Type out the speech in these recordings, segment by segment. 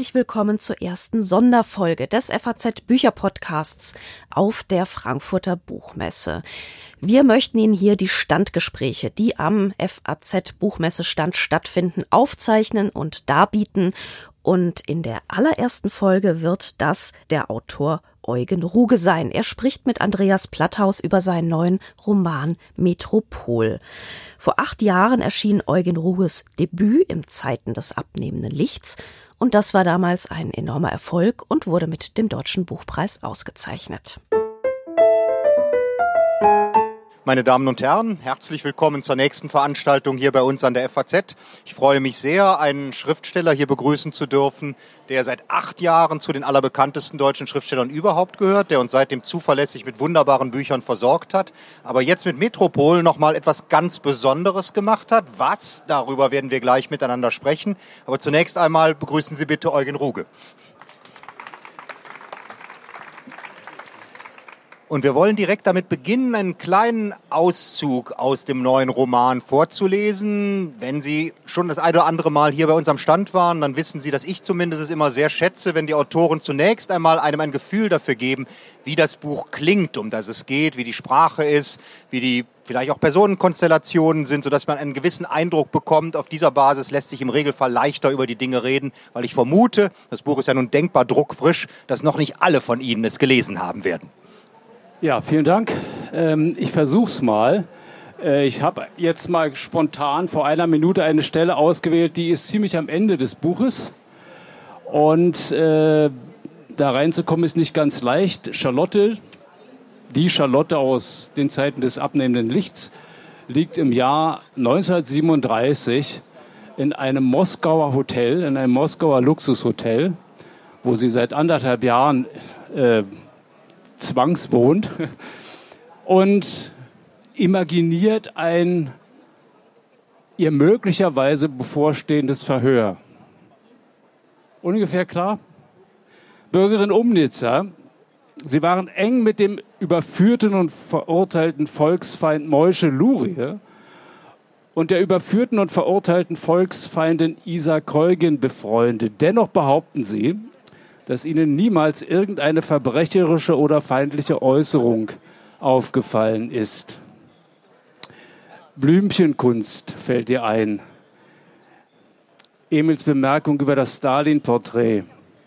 herzlich willkommen zur ersten Sonderfolge des FAZ Bücherpodcasts auf der Frankfurter Buchmesse. Wir möchten Ihnen hier die Standgespräche, die am FAZ Buchmessestand stattfinden, aufzeichnen und darbieten. Und in der allerersten Folge wird das der Autor Eugen Ruge sein. Er spricht mit Andreas Platthaus über seinen neuen Roman Metropol. Vor acht Jahren erschien Eugen Ruges Debüt im Zeiten des abnehmenden Lichts und das war damals ein enormer Erfolg und wurde mit dem Deutschen Buchpreis ausgezeichnet. Meine Damen und Herren, herzlich willkommen zur nächsten Veranstaltung hier bei uns an der FAZ. Ich freue mich sehr, einen Schriftsteller hier begrüßen zu dürfen, der seit acht Jahren zu den allerbekanntesten deutschen Schriftstellern überhaupt gehört, der uns seitdem zuverlässig mit wunderbaren Büchern versorgt hat, aber jetzt mit Metropol nochmal etwas ganz Besonderes gemacht hat. Was? Darüber werden wir gleich miteinander sprechen. Aber zunächst einmal begrüßen Sie bitte Eugen Ruge. Und wir wollen direkt damit beginnen, einen kleinen Auszug aus dem neuen Roman vorzulesen. Wenn Sie schon das eine oder andere Mal hier bei uns am Stand waren, dann wissen Sie, dass ich zumindest es immer sehr schätze, wenn die Autoren zunächst einmal einem ein Gefühl dafür geben, wie das Buch klingt, um das es geht, wie die Sprache ist, wie die vielleicht auch Personenkonstellationen sind, sodass man einen gewissen Eindruck bekommt. Auf dieser Basis lässt sich im Regelfall leichter über die Dinge reden, weil ich vermute, das Buch ist ja nun denkbar druckfrisch, dass noch nicht alle von Ihnen es gelesen haben werden. Ja, vielen Dank. Ähm, ich versuch's mal. Äh, ich habe jetzt mal spontan vor einer Minute eine Stelle ausgewählt, die ist ziemlich am Ende des Buches. Und äh, da reinzukommen ist nicht ganz leicht. Charlotte, die Charlotte aus den Zeiten des abnehmenden Lichts, liegt im Jahr 1937 in einem Moskauer Hotel, in einem Moskauer Luxushotel, wo sie seit anderthalb Jahren äh, zwangswohnt und imaginiert ein ihr möglicherweise bevorstehendes Verhör. Ungefähr klar? Bürgerin Umnitzer, sie waren eng mit dem überführten und verurteilten Volksfeind Moische Lurie und der überführten und verurteilten Volksfeindin Isa Kolgin befreundet. Dennoch behaupten sie, dass Ihnen niemals irgendeine verbrecherische oder feindliche Äußerung aufgefallen ist. Blümchenkunst fällt dir ein. Emils Bemerkung über das Stalin-Porträt.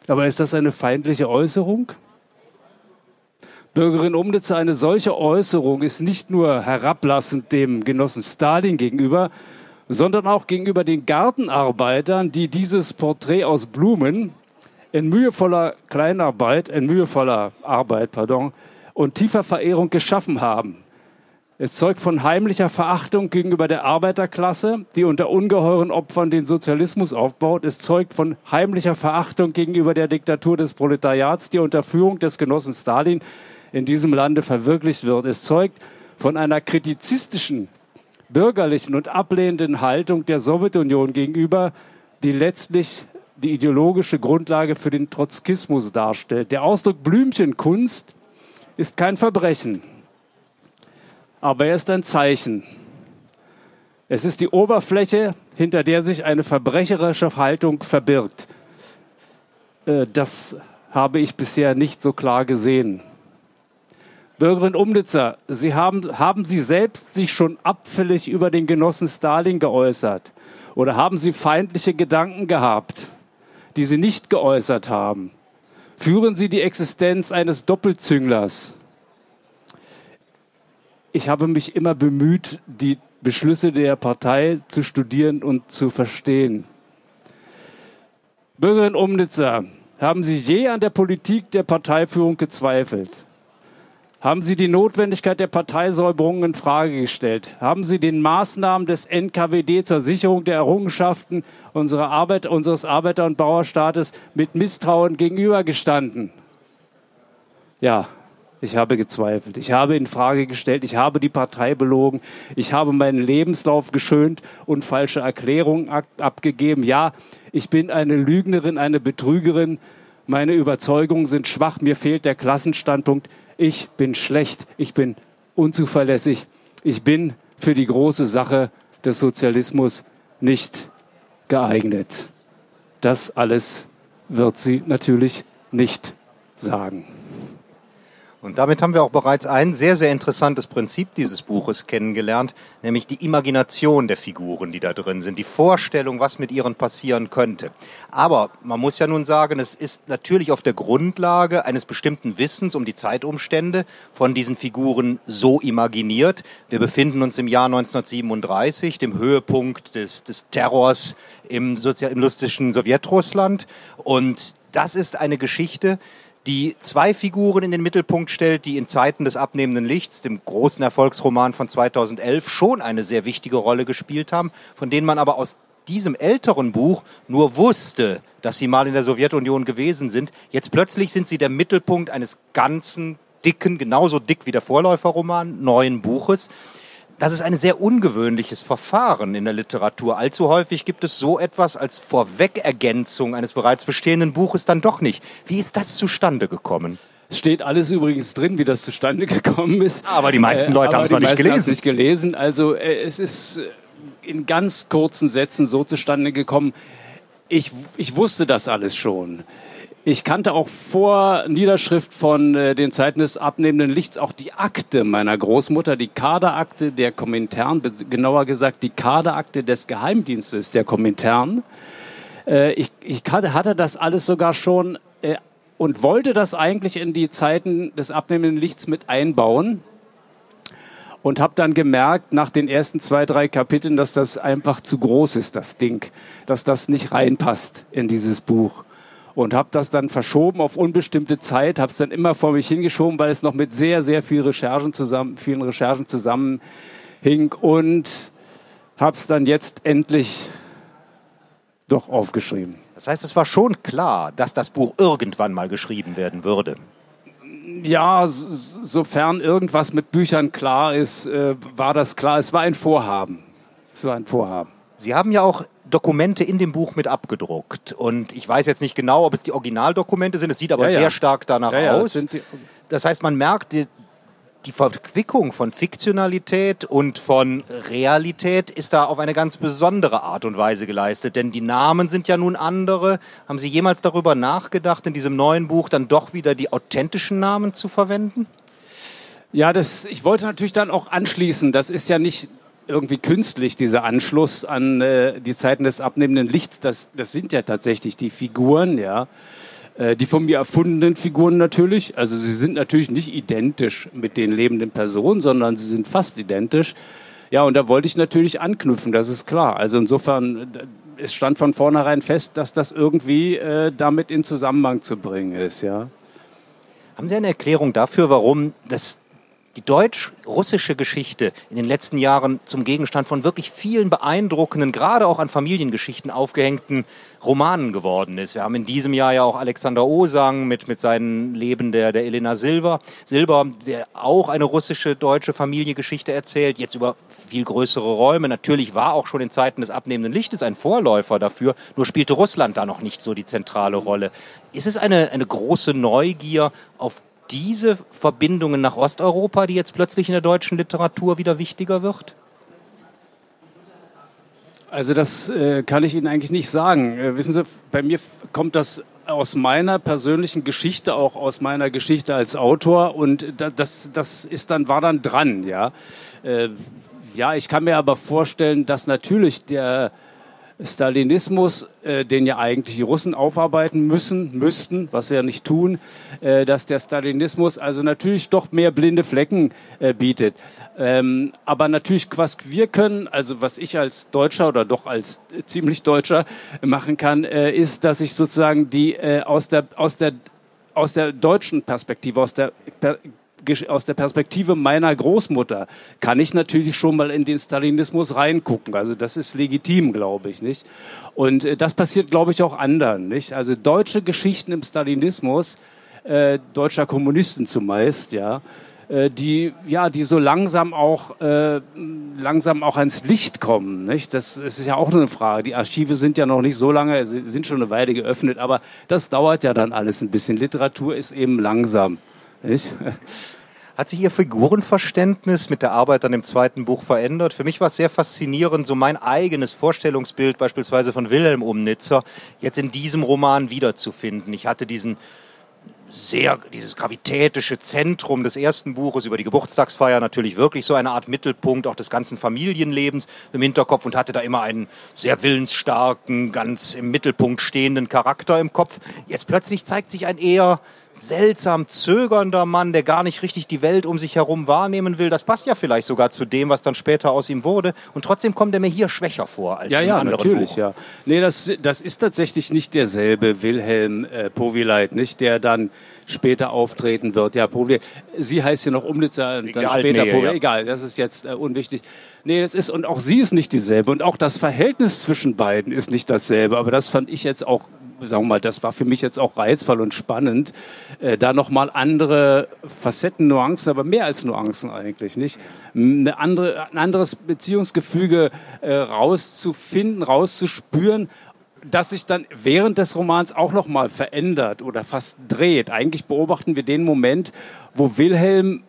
Aber ist das eine feindliche Äußerung? Bürgerin Umnitzer, eine solche Äußerung ist nicht nur herablassend dem Genossen Stalin gegenüber, sondern auch gegenüber den Gartenarbeitern, die dieses Porträt aus Blumen in mühevoller Kleinarbeit, in mühevoller Arbeit, pardon, und tiefer Verehrung geschaffen haben. Es zeugt von heimlicher Verachtung gegenüber der Arbeiterklasse, die unter ungeheuren Opfern den Sozialismus aufbaut. Es zeugt von heimlicher Verachtung gegenüber der Diktatur des Proletariats, die unter Führung des Genossen Stalin in diesem Lande verwirklicht wird. Es zeugt von einer kritizistischen, bürgerlichen und ablehnenden Haltung der Sowjetunion gegenüber, die letztlich die ideologische Grundlage für den Trotzkismus darstellt. Der Ausdruck Blümchenkunst ist kein Verbrechen, aber er ist ein Zeichen. Es ist die Oberfläche, hinter der sich eine verbrecherische Haltung verbirgt. Äh, das habe ich bisher nicht so klar gesehen. Bürgerin Umnitzer, Sie haben, haben Sie selbst sich schon abfällig über den Genossen Stalin geäußert? Oder haben Sie feindliche Gedanken gehabt? Die sie nicht geäußert haben. Führen sie die Existenz eines Doppelzünglers. Ich habe mich immer bemüht, die Beschlüsse der Partei zu studieren und zu verstehen. Bürgerin Umnitzer, haben Sie je an der Politik der Parteiführung gezweifelt? Haben Sie die Notwendigkeit der Parteisäuberung in Frage gestellt? Haben Sie den Maßnahmen des NKWD zur Sicherung der Errungenschaften unserer Arbeit, unseres Arbeiter- und Bauerstaates mit Misstrauen gegenübergestanden? Ja, ich habe gezweifelt. Ich habe in Frage gestellt. Ich habe die Partei belogen. Ich habe meinen Lebenslauf geschönt und falsche Erklärungen abgegeben. Ja, ich bin eine Lügnerin, eine Betrügerin. Meine Überzeugungen sind schwach. Mir fehlt der Klassenstandpunkt ich bin schlecht, ich bin unzuverlässig, ich bin für die große Sache des Sozialismus nicht geeignet. Das alles wird sie natürlich nicht sagen. Und damit haben wir auch bereits ein sehr, sehr interessantes Prinzip dieses Buches kennengelernt, nämlich die Imagination der Figuren, die da drin sind, die Vorstellung, was mit ihren passieren könnte. Aber man muss ja nun sagen, es ist natürlich auf der Grundlage eines bestimmten Wissens um die Zeitumstände von diesen Figuren so imaginiert. Wir befinden uns im Jahr 1937, dem Höhepunkt des, des Terrors im sozialistischen Sowjetrussland. Und das ist eine Geschichte, die zwei Figuren in den Mittelpunkt stellt, die in Zeiten des abnehmenden Lichts, dem großen Erfolgsroman von 2011, schon eine sehr wichtige Rolle gespielt haben, von denen man aber aus diesem älteren Buch nur wusste, dass sie mal in der Sowjetunion gewesen sind. Jetzt plötzlich sind sie der Mittelpunkt eines ganzen dicken, genauso dick wie der Vorläuferroman, neuen Buches. Das ist ein sehr ungewöhnliches Verfahren in der Literatur. Allzu häufig gibt es so etwas als Vorwegergänzung eines bereits bestehenden Buches dann doch nicht. Wie ist das zustande gekommen? Es steht alles übrigens drin, wie das zustande gekommen ist. Aber die meisten äh, Leute äh, haben es noch nicht gelesen. nicht gelesen. Also äh, es ist äh, in ganz kurzen Sätzen so zustande gekommen. Ich, ich wusste das alles schon. Ich kannte auch vor Niederschrift von äh, den Zeiten des abnehmenden Lichts auch die Akte meiner Großmutter, die Kaderakte der Komintern, genauer gesagt die Kaderakte des Geheimdienstes der Komintern. Äh, ich, ich hatte, das alles sogar schon äh, und wollte das eigentlich in die Zeiten des abnehmenden Lichts mit einbauen und habe dann gemerkt nach den ersten zwei, drei Kapiteln, dass das einfach zu groß ist, das Ding, dass das nicht reinpasst in dieses Buch und habe das dann verschoben auf unbestimmte Zeit, habe es dann immer vor mich hingeschoben, weil es noch mit sehr, sehr viel Recherchen zusammen, vielen Recherchen zusammenhing und habe es dann jetzt endlich doch aufgeschrieben. Das heißt, es war schon klar, dass das Buch irgendwann mal geschrieben werden würde. Ja, sofern irgendwas mit Büchern klar ist, äh, war das klar. Es war ein Vorhaben. Es war ein Vorhaben. Sie haben ja auch Dokumente in dem Buch mit abgedruckt. Und ich weiß jetzt nicht genau, ob es die Originaldokumente sind. Es sieht aber ja, ja. sehr stark danach ja, aus. Das, das, heißt, man merkt, die, die Verquickung von Fiktionalität und von Realität ist da auf eine ganz besondere Art und Weise geleistet. Denn die Namen sind ja nun andere. Haben Sie jemals darüber nachgedacht, in diesem neuen Buch dann doch wieder die authentischen Namen zu verwenden? Ja, das, ich wollte natürlich dann auch anschließen. Das ist ja nicht irgendwie künstlich, dieser Anschluss an äh, die Zeiten des abnehmenden Lichts. Das, das sind ja tatsächlich die Figuren, ja. Äh, die von mir erfundenen Figuren natürlich. Also sie sind natürlich nicht identisch mit den lebenden Personen, sondern sie sind fast identisch. Ja, und da wollte ich natürlich anknüpfen, das ist klar. Also insofern, es stand von vornherein fest, dass das irgendwie äh, damit in Zusammenhang zu bringen ist, ja. Haben Sie eine Erklärung dafür, warum das die deutsch-russische Geschichte in den letzten Jahren zum Gegenstand von wirklich vielen beeindruckenden, gerade auch an Familiengeschichten aufgehängten Romanen geworden ist. Wir haben in diesem Jahr ja auch Alexander Osang mit, mit seinem Leben der, der Elena Silber, Silber, der auch eine russische deutsche Familiengeschichte erzählt, jetzt über viel größere Räume. Natürlich war auch schon in Zeiten des abnehmenden Lichtes ein Vorläufer dafür, nur spielte Russland da noch nicht so die zentrale Rolle. Ist es eine, eine große Neugier auf diese Verbindungen nach Osteuropa, die jetzt plötzlich in der deutschen Literatur wieder wichtiger wird? Also das äh, kann ich Ihnen eigentlich nicht sagen. Äh, wissen Sie, bei mir kommt das aus meiner persönlichen Geschichte, auch aus meiner Geschichte als Autor und das, das ist dann, war dann dran, ja. Äh, ja, ich kann mir aber vorstellen, dass natürlich der Stalinismus, äh, den ja eigentlich die Russen aufarbeiten müssen, müssten, was sie ja nicht tun, äh, dass der Stalinismus also natürlich doch mehr blinde Flecken äh, bietet. Ähm, aber natürlich, was wir können, also was ich als Deutscher oder doch als äh, ziemlich Deutscher machen kann, äh, ist, dass ich sozusagen die äh, aus der aus der aus der deutschen Perspektive, aus der per aus der Perspektive meiner Großmutter kann ich natürlich schon mal in den Stalinismus reingucken. Also das ist legitim, glaube ich, nicht? Und äh, das passiert, glaube ich, auch anderen, nicht? Also deutsche Geschichten im Stalinismus, äh, deutscher Kommunisten zumeist, ja, äh, die ja die so langsam auch äh, langsam auch ans Licht kommen nicht das, das ist ja auch eine Frage die Archive sind ja noch nicht so lange sind schon eine Weile geöffnet aber das dauert ja dann alles ein bisschen Literatur ist eben langsam nicht Hat sich Ihr Figurenverständnis mit der Arbeit an dem zweiten Buch verändert? Für mich war es sehr faszinierend, so mein eigenes Vorstellungsbild beispielsweise von Wilhelm Umnitzer jetzt in diesem Roman wiederzufinden. Ich hatte diesen sehr, dieses gravitätische Zentrum des ersten Buches über die Geburtstagsfeier natürlich wirklich so eine Art Mittelpunkt auch des ganzen Familienlebens im Hinterkopf und hatte da immer einen sehr willensstarken, ganz im Mittelpunkt stehenden Charakter im Kopf. Jetzt plötzlich zeigt sich ein eher seltsam zögernder Mann, der gar nicht richtig die Welt um sich herum wahrnehmen will. Das passt ja vielleicht sogar zu dem, was dann später aus ihm wurde. Und trotzdem kommt er mir hier schwächer vor als ja, im ja, anderen natürlich, Buch. ja. Nee, das, das ist tatsächlich nicht derselbe Wilhelm äh, Powileit, nicht der dann später auftreten wird. Ja, Powileit. Sie heißt hier noch Umnitzer, dann Egal, später nee, ja. Egal, das ist jetzt äh, unwichtig. Nee, das ist, und auch sie ist nicht dieselbe. Und auch das Verhältnis zwischen beiden ist nicht dasselbe. Aber das fand ich jetzt auch sagen wir mal, das war für mich jetzt auch reizvoll und spannend, äh, da nochmal andere Facetten, Nuancen, aber mehr als Nuancen eigentlich, nicht? Eine andere, ein anderes Beziehungsgefüge äh, rauszufinden, rauszuspüren, das sich dann während des Romans auch nochmal verändert oder fast dreht. Eigentlich beobachten wir den Moment, wo Wilhelm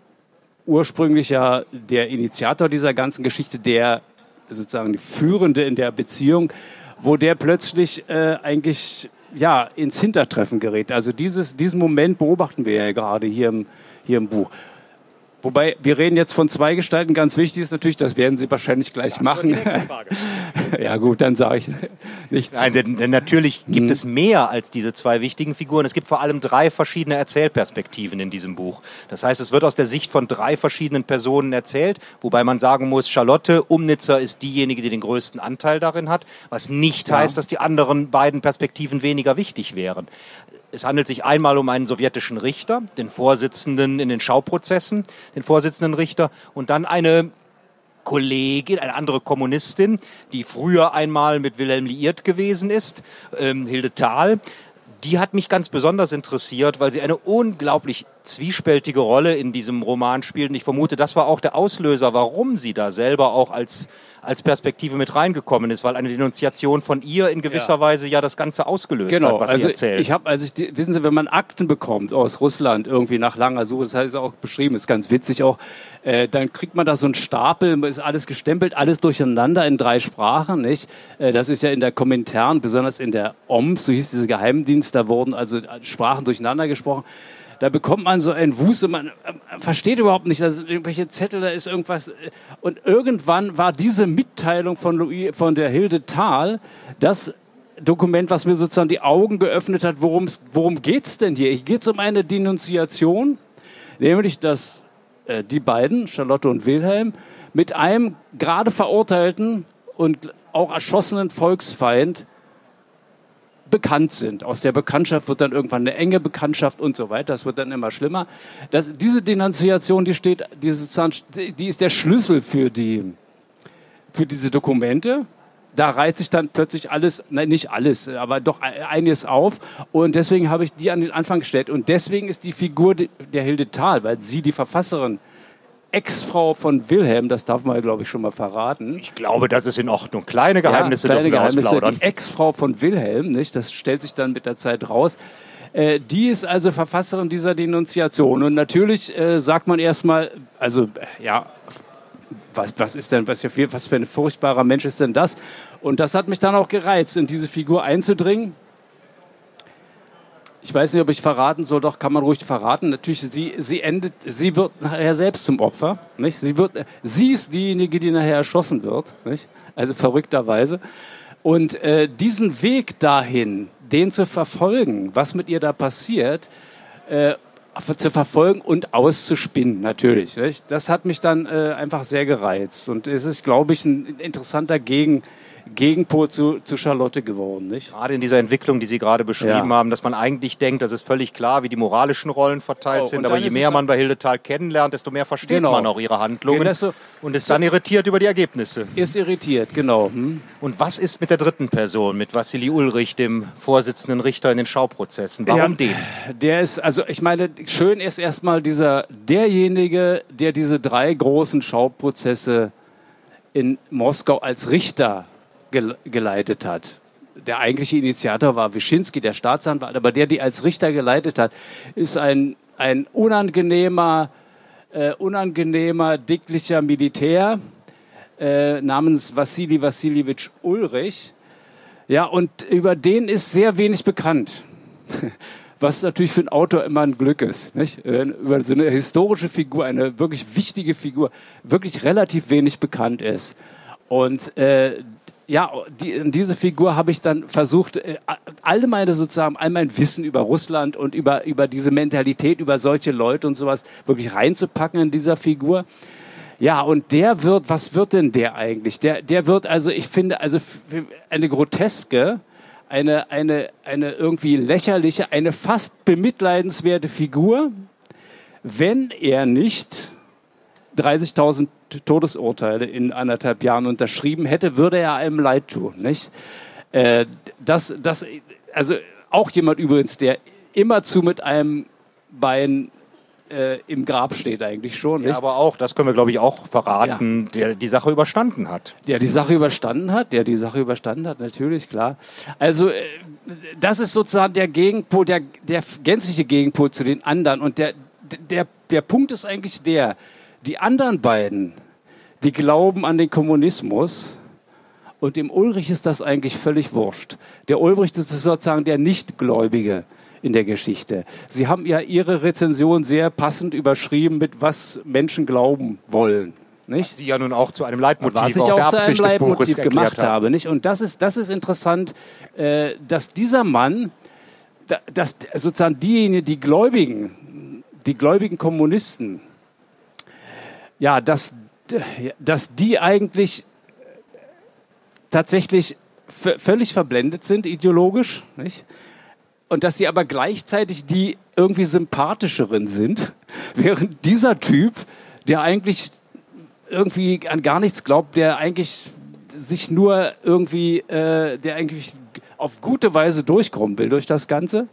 ursprünglich ja der Initiator dieser ganzen Geschichte, der sozusagen die Führende in der Beziehung, wo der plötzlich äh, eigentlich ja ins Hintertreffen gerät. Also dieses, diesen Moment beobachten wir ja gerade hier im, hier im Buch. Wobei, wir reden jetzt von zwei Gestalten. Ganz wichtig ist natürlich, das werden Sie wahrscheinlich gleich machen. ja gut, dann sage ich nichts. Nein, denn, denn natürlich gibt es mehr als diese zwei wichtigen Figuren. Es gibt vor allem drei verschiedene Erzählperspektiven in diesem Buch. Das heißt, es wird aus der Sicht von drei verschiedenen Personen erzählt, wobei man sagen muss, Charlotte Umnitzer ist diejenige, die den größten Anteil darin hat, was nicht Ja. heißt, dass die anderen beiden Perspektiven weniger wichtig wären. Es handelt sich einmal um einen sowjetischen Richter, den Vorsitzenden in den Schauprozessen, den Vorsitzenden Richter, und dann eine Kollegin, eine andere Kommunistin, die früher einmal mit Wilhelm liiert gewesen ist, ähm, Hilde Thal. Die hat mich ganz besonders interessiert, weil sie eine unglaublich zwiespältige Rolle in diesem Roman spielt. Und ich vermute, das war auch der Auslöser, warum sie da selber auch als, als Perspektive mit reingekommen ist, weil eine Denunziation von ihr in gewisser Ja. Weise ja das Ganze ausgelöst Genau, hat, was also sie erzählt. ich habe, als ich, wissen Sie, wenn man Akten bekommt aus Russland irgendwie nach langer Suche, das heißt auch beschrieben, ist ganz witzig auch, äh, dann kriegt man da so einen Stapel, ist alles gestempelt, alles durcheinander in drei Sprachen, nicht? Äh, das ist ja in der Kommentaren, besonders in der OMS, so hieß diese Geheimdienst, da wurden also Sprachen durcheinander gesprochen. Da bekommt man so einen Wust und man äh, versteht überhaupt nicht, da sind irgendwelche Zettel, da ist irgendwas. äh, Und irgendwann war diese Mitteilung von, Louis, von der Hilde Thal, das Dokument, was mir sozusagen die Augen geöffnet hat, worum's, worum geht's denn hier? Hier geht's um eine Denunziation, nämlich dass äh, die beiden, Charlotte und Wilhelm, mit einem gerade verurteilten und auch erschossenen Volksfeind bekannt sind. Aus der Bekanntschaft wird dann irgendwann eine enge Bekanntschaft und so weiter. Das wird dann immer schlimmer. Das, diese Denunziation, die steht, die, die ist der Schlüssel für die, für diese Dokumente. Da reiht sich dann plötzlich alles, nein, nicht alles, aber doch einiges auf. Und deswegen habe ich die an den Anfang gestellt. Und deswegen ist die Figur der Hilde Thal, weil sie die Verfasserin, Ex-Frau von Wilhelm, das darf man, glaube ich, schon mal verraten. ich glaube, das ist in Ordnung. Kleine Geheimnisse ja, kleine dürfen wir Geheimnisse. ausplaudern. Die Ex-Frau von Wilhelm, nicht? Das stellt sich dann mit der Zeit raus. Äh, die ist also Verfasserin dieser Denunziation. Und natürlich äh, sagt man erstmal, also äh, ja, was, was ist denn, was, für- was für ein furchtbarer Mensch ist denn das? Und das hat mich dann auch gereizt, in diese Figur einzudringen. Ich weiß nicht, ob ich verraten soll, doch kann man ruhig verraten. Natürlich, sie, sie endet, sie wird nachher selbst zum Opfer. Nicht? Sie, wird, sie ist diejenige, die nachher erschossen wird. Nicht? Also verrückterweise. Und äh, diesen Weg dahin, den zu verfolgen, was mit ihr da passiert, äh, zu verfolgen und auszuspinnen, natürlich. Nicht? Das hat mich dann äh, einfach sehr gereizt. Und es ist, glaube ich, ein interessanter Gegen, Gegenpol zu, zu Charlotte geworden. Nicht? Gerade in dieser Entwicklung, die Sie gerade beschrieben Ja. haben, dass man eigentlich denkt, das ist völlig klar, wie die moralischen Rollen verteilt Oh, sind. Aber je mehr man bei Hilde Thal kennenlernt, desto mehr versteht Genau. man auch ihre Handlungen Genau so- und ist dann irritiert über die Ergebnisse. Ist irritiert, genau. Hm? Und was ist mit der dritten Person, mit Wassili Ulrich, dem Vorsitzenden Richter in den Schauprozessen? Warum Ja, den? Der ist, also ich meine, schön ist erstmal dieser, derjenige, der diese drei großen Schauprozesse in Moskau als Richter gel geleitet hat. Der eigentliche Initiator war Wyszynski, der Staatsanwalt, aber der, die als Richter geleitet hat, ist ein, ein unangenehmer, äh, unangenehmer, dicklicher Militär äh, namens Wassili Wassiljewitsch Ulrich. Ja, und über den ist sehr wenig bekannt. Was natürlich für einen Autor immer ein Glück ist. Nicht? Über so eine historische Figur, eine wirklich wichtige Figur, wirklich relativ wenig bekannt ist. Und äh, ja, die, diese Figur habe ich dann versucht, äh, all meine sozusagen, all mein Wissen über Russland und über, über diese Mentalität, über solche Leute und sowas wirklich reinzupacken in dieser Figur. Ja, und der wird, was wird denn der eigentlich? Der, der wird also, ich finde, also eine groteske, eine, eine, eine irgendwie lächerliche, eine fast bemitleidenswerte Figur, wenn er nicht 30.000 Todesurteile in anderthalb Jahren unterschrieben hätte, würde er einem leid tun, nicht? Äh, das, das, also auch jemand übrigens, der immerzu mit einem Bein äh, im Grab steht eigentlich schon. Ja, aber auch, das können wir glaube ich auch verraten, ja. der die Sache überstanden hat. Der die Sache überstanden hat, der die Sache überstanden hat, natürlich, klar. Also äh, das ist sozusagen der Gegenpol, der, der gänzliche Gegenpol zu den anderen. Und der, der, der Punkt ist eigentlich der, die anderen beiden, die glauben an den Kommunismus, und dem Ulrich ist das eigentlich völlig wurscht. Der Ulrich ist sozusagen der Nichtgläubige in der Geschichte. Sie haben ja Ihre Rezension sehr passend überschrieben mit was Menschen glauben wollen. Nicht? Was Sie ja nun auch zu einem Leitmotiv was ich auch, auch zu einem Leitmotiv gemacht haben. habe. Nicht? Und das ist, das ist interessant, äh, dass dieser Mann, dass sozusagen diejenigen, die Gläubigen, die gläubigen Kommunisten, ja, dass, dass die eigentlich tatsächlich völlig verblendet sind ideologisch, nicht? Und dass sie aber gleichzeitig die irgendwie sympathischeren sind, während dieser Typ, der eigentlich irgendwie an gar nichts glaubt, der eigentlich sich nur irgendwie, äh, der eigentlich auf gute Weise durchkommen will durch das Ganze,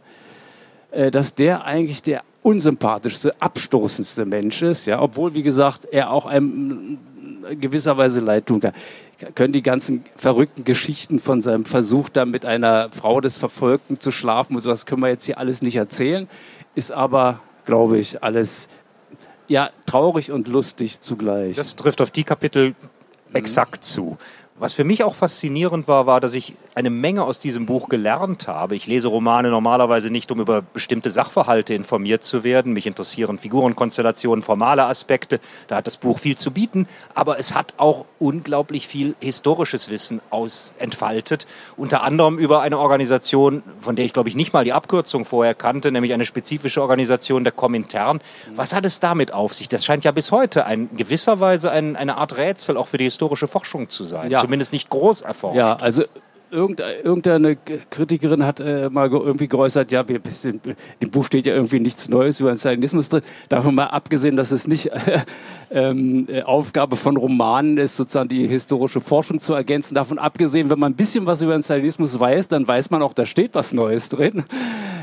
äh, dass der eigentlich der unsympathischste, abstoßendste Mensch ist, ja, obwohl, wie gesagt, er auch einem gewisserweise leid tun kann können die ganzen verrückten Geschichten von seinem Versuch, da mit einer Frau des Verfolgten zu schlafen und sowas können wir jetzt hier alles nicht erzählen. Ist aber, glaube ich, alles ja traurig und lustig zugleich. Das trifft auf die Kapitel exakt mhm. zu. Was für mich auch faszinierend war, war, dass ich eine Menge aus diesem Buch gelernt habe. Ich lese Romane normalerweise nicht, um über bestimmte Sachverhalte informiert zu werden. Mich interessieren Figurenkonstellationen, formale Aspekte. Da hat das Buch viel zu bieten. Aber es hat auch unglaublich viel historisches Wissen aus entfaltet. Unter anderem über eine Organisation, von der ich glaube ich nicht mal die Abkürzung vorher kannte, nämlich eine spezifische Organisation der Komintern. Was hat es damit auf sich? Das scheint ja bis heute in gewisser Weise ein, eine Art Rätsel auch für die historische Forschung zu sein. Ja zumindest nicht groß erforscht. Ja, also irgendeine Kritikerin hat äh, mal irgendwie geäußert, ja, wir, sind, im Buch steht ja irgendwie nichts Neues über den Stalinismus drin. Davon mal abgesehen, dass es nicht äh, ähm, Aufgabe von Romanen ist, sozusagen die historische Forschung zu ergänzen. Davon abgesehen, wenn man ein bisschen was über den Stalinismus weiß, dann weiß man auch, da steht was Neues drin.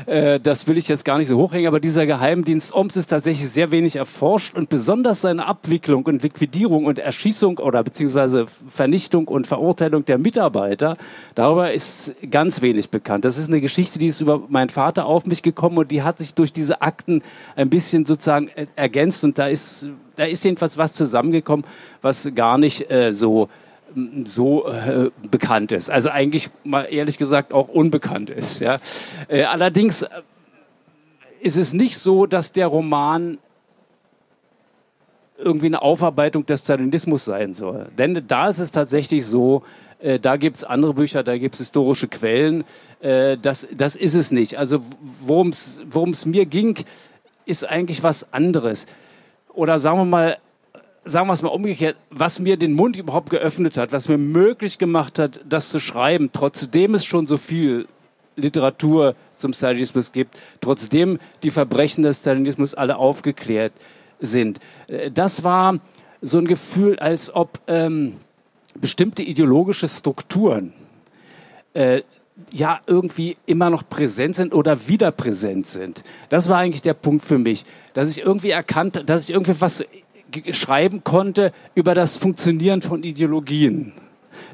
Äh, das will ich jetzt gar nicht so hochhängen, aber dieser Geheimdienst OMS ist tatsächlich sehr wenig erforscht und besonders seine Abwicklung und Liquidierung und Erschießung oder beziehungsweise Vernichtung und Verurteilung der Mitarbeiter, darüber ist ganz wenig bekannt. Das ist eine Geschichte, die ist über meinen Vater auf mich gekommen und die hat sich durch diese Akten ein bisschen sozusagen ergänzt und da ist, da ist jedenfalls was zusammengekommen, was gar nicht äh, so so äh, bekannt ist. Also eigentlich mal ehrlich gesagt auch unbekannt ist. Ja. Äh, allerdings äh, ist es nicht so, dass der Roman irgendwie eine Aufarbeitung des Stalinismus sein soll. Denn da ist es tatsächlich so, äh, da gibt es andere Bücher, da gibt es historische Quellen. Äh, das, das ist es nicht. Also worum es mir ging, ist eigentlich was anderes. Oder sagen wir mal, sagen wir es mal umgekehrt, was mir den Mund überhaupt geöffnet hat, was mir möglich gemacht hat, das zu schreiben, trotzdem es schon so viel Literatur zum Stalinismus gibt, trotzdem die Verbrechen des Stalinismus alle aufgeklärt sind. Äh, das war so ein Gefühl, als ob ähm, bestimmte ideologische Strukturen äh, ja irgendwie immer noch präsent sind oder wieder präsent sind. Das war eigentlich der Punkt für mich, dass ich irgendwie erkannt, dass ich irgendwie was schreiben konnte über das Funktionieren von Ideologien.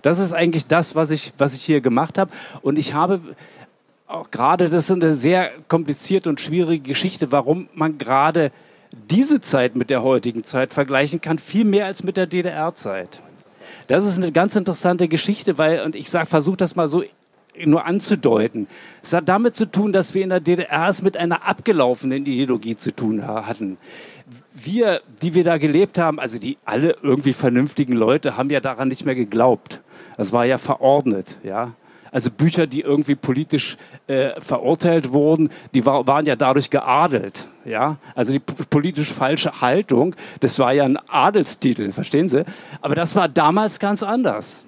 Das ist eigentlich das, was ich, was ich hier gemacht habe. Und ich habe auch gerade, das ist eine sehr komplizierte und schwierige Geschichte, warum man gerade diese Zeit mit der heutigen Zeit vergleichen kann, viel mehr als mit der DDR-Zeit. Das ist eine ganz interessante Geschichte, weil, und ich versuche das mal so nur anzudeuten. Es hat damit zu tun, dass wir in der DDR es mit einer abgelaufenen Ideologie zu tun hatten. Wir, die wir da gelebt haben, also die alle irgendwie vernünftigen Leute, haben ja daran nicht mehr geglaubt. Das war ja verordnet, ja. Also Bücher, die irgendwie politisch äh, verurteilt wurden, die war, waren ja dadurch geadelt. Ja? Also die politisch falsche Haltung, das war ja ein Adelstitel, verstehen Sie? Aber das war damals ganz anders.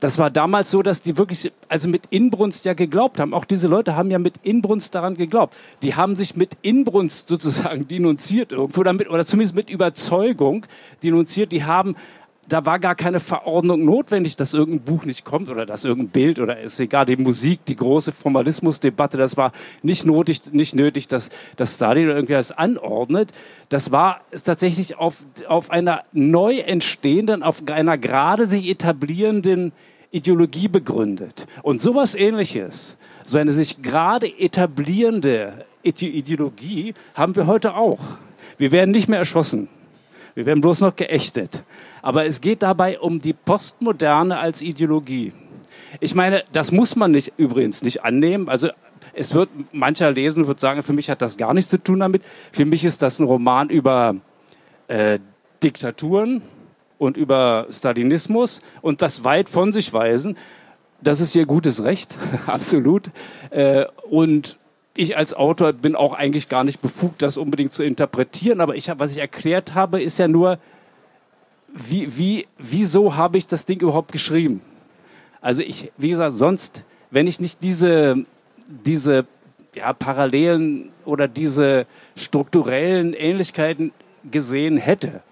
Das war damals so, dass die wirklich, also mit Inbrunst ja geglaubt haben. Auch diese Leute haben ja mit Inbrunst daran geglaubt. Die haben sich mit Inbrunst sozusagen denunziert irgendwo, oder, mit, oder zumindest mit Überzeugung denunziert. Die haben da war gar keine Verordnung notwendig, dass irgendein Buch nicht kommt oder dass irgendein Bild oder ist egal, die Musik, die große Formalismusdebatte, das war nicht nötig, nicht nötig, dass, dass Stalin irgendwie das anordnet. Das war tatsächlich auf, auf einer neu entstehenden, auf einer gerade sich etablierenden Ideologie begründet. Und sowas ähnliches, so eine sich gerade etablierende Ideologie haben wir heute auch. Wir werden nicht mehr erschossen. Wir werden bloß noch geächtet. Aber es geht dabei um die Postmoderne als Ideologie. Ich meine, das muss man nicht übrigens nicht annehmen. Also es wird mancher lesen wird sagen, für mich hat das gar nichts zu tun damit. Für mich ist das ein Roman über äh, Diktaturen und über Stalinismus und das weit von sich weisen. Das ist ihr gutes Recht, absolut. Äh, und ich als Autor bin auch eigentlich gar nicht befugt, das unbedingt zu interpretieren. Aber ich, was ich erklärt habe, ist ja nur, wie, wie, wieso habe ich das Ding überhaupt geschrieben? Also ich, wie gesagt, sonst, wenn ich nicht diese, diese ja, Parallelen oder diese strukturellen Ähnlichkeiten gesehen hätte,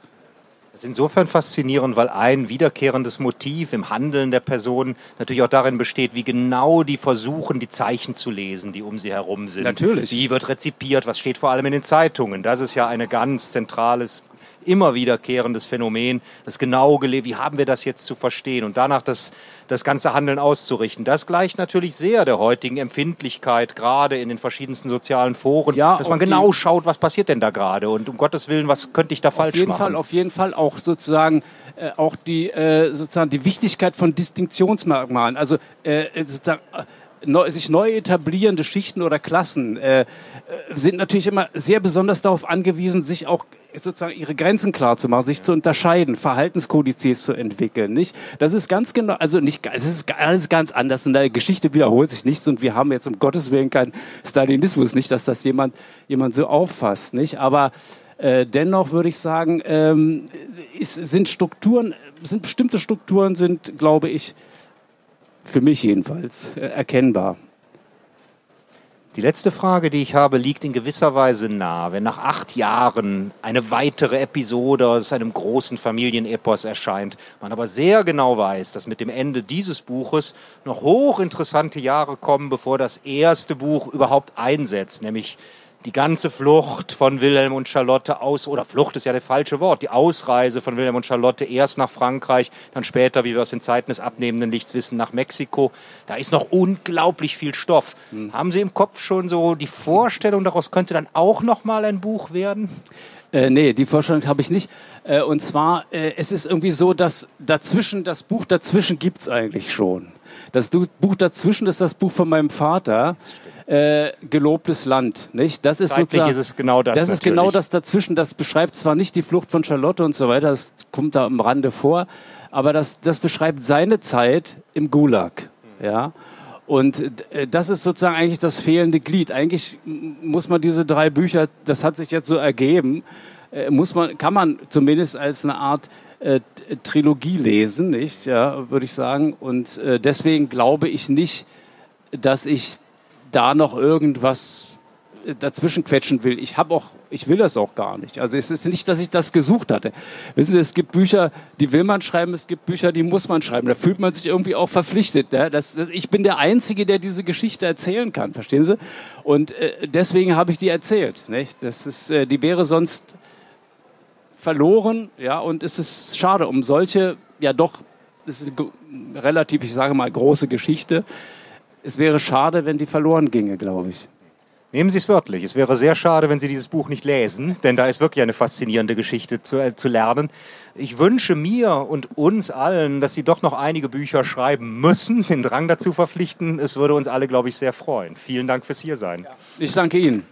das ist insofern faszinierend, weil ein wiederkehrendes Motiv im Handeln der Person natürlich auch darin besteht, wie genau die versuchen, die Zeichen zu lesen, die um sie herum sind. Natürlich. Wie wird rezipiert, was steht vor allem in den Zeitungen. Das ist ja ein ganz zentrales immer wiederkehrendes Phänomen, das genau gelebt, wie haben wir das jetzt zu verstehen und danach das, das ganze Handeln auszurichten. Das gleicht natürlich sehr der heutigen Empfindlichkeit, gerade in den verschiedensten sozialen Foren, ja, dass man genau schaut, was passiert denn da gerade und um Gottes Willen, was könnte ich da falsch machen. Auf jeden Fall, auf jeden Fall auch sozusagen äh, auch die äh, sozusagen die Wichtigkeit von Distinktionsmerkmalen, also äh, sozusagen äh, neu, sich neu etablierende Schichten oder Klassen äh, äh, sind natürlich immer sehr besonders darauf angewiesen, sich auch sozusagen ihre Grenzen klar zu machen, sich zu unterscheiden, Verhaltenskodizes zu entwickeln, nicht? Das ist ganz genau, also nicht, es ist alles ganz anders. In der Geschichte wiederholt sich nichts und wir haben jetzt um Gottes Willen keinen Stalinismus, nicht, dass das jemand, jemand so auffasst, nicht? Aber äh, dennoch würde ich sagen, ähm, ist, sind Strukturen, sind bestimmte Strukturen sind, glaube ich, für mich jedenfalls äh, erkennbar. Die letzte Frage, die ich habe, liegt in gewisser Weise nah. Wenn nach acht Jahren eine weitere Episode aus einem großen Familienepos erscheint, man aber sehr genau weiß, dass mit dem Ende dieses Buches noch hochinteressante Jahre kommen, bevor das erste Buch überhaupt einsetzt, nämlich die ganze Flucht von Wilhelm und Charlotte aus, oder Flucht ist ja das falsche Wort, die Ausreise von Wilhelm und Charlotte erst nach Frankreich, dann später, wie wir aus den Zeiten des abnehmenden Lichts wissen, nach Mexiko. Da ist noch unglaublich viel Stoff. Hm. Haben Sie im Kopf schon so die Vorstellung, daraus könnte dann auch noch mal ein Buch werden? Äh, nee, die Vorstellung habe ich nicht. Äh, und zwar, äh, es ist irgendwie so, dass dazwischen, das Buch dazwischen gibt's eigentlich schon. Das Buch dazwischen ist das Buch von meinem Vater äh, gelobtes Land. Nicht? Das ist Zeitlich sozusagen, ist es genau das. Das natürlich. ist genau das dazwischen. Das beschreibt zwar nicht die Flucht von Charlotte und so weiter, das kommt da am Rande vor, aber das, das beschreibt seine Zeit im Gulag. Ja. Und äh, das ist sozusagen eigentlich das fehlende Glied. Eigentlich muss man diese drei Bücher, das hat sich jetzt so ergeben, äh, muss man, kann man zumindest als eine Art äh, Trilogie lesen, nicht? Ja, würde ich sagen. Und äh, deswegen glaube ich nicht, dass ich da noch irgendwas dazwischen quetschen will. Ich habe auch, ich will das auch gar nicht. Also es ist nicht, dass ich das gesucht hatte. Wissen Sie, es gibt Bücher, die will man schreiben, es gibt Bücher, die muss man schreiben. Da fühlt man sich irgendwie auch verpflichtet. Ja? Das, das, ich bin der Einzige, der diese Geschichte erzählen kann, verstehen Sie? Und äh, deswegen habe ich die erzählt. Nicht? Das ist, äh, die wäre sonst verloren, ja, und es ist schade um solche, ja doch, es ist relativ, ich sage mal, große Geschichte es wäre schade, wenn die verloren ginge, glaube ich. Nehmen Sie es wörtlich. Es wäre sehr schade, wenn Sie dieses Buch nicht lesen, denn da ist wirklich eine faszinierende Geschichte zu, äh, zu lernen. Ich wünsche mir und uns allen, dass Sie doch noch einige Bücher schreiben müssen, den Drang dazu verpflichten. Es würde uns alle, glaube ich, sehr freuen. Vielen Dank fürs Hiersein. Ich danke Ihnen.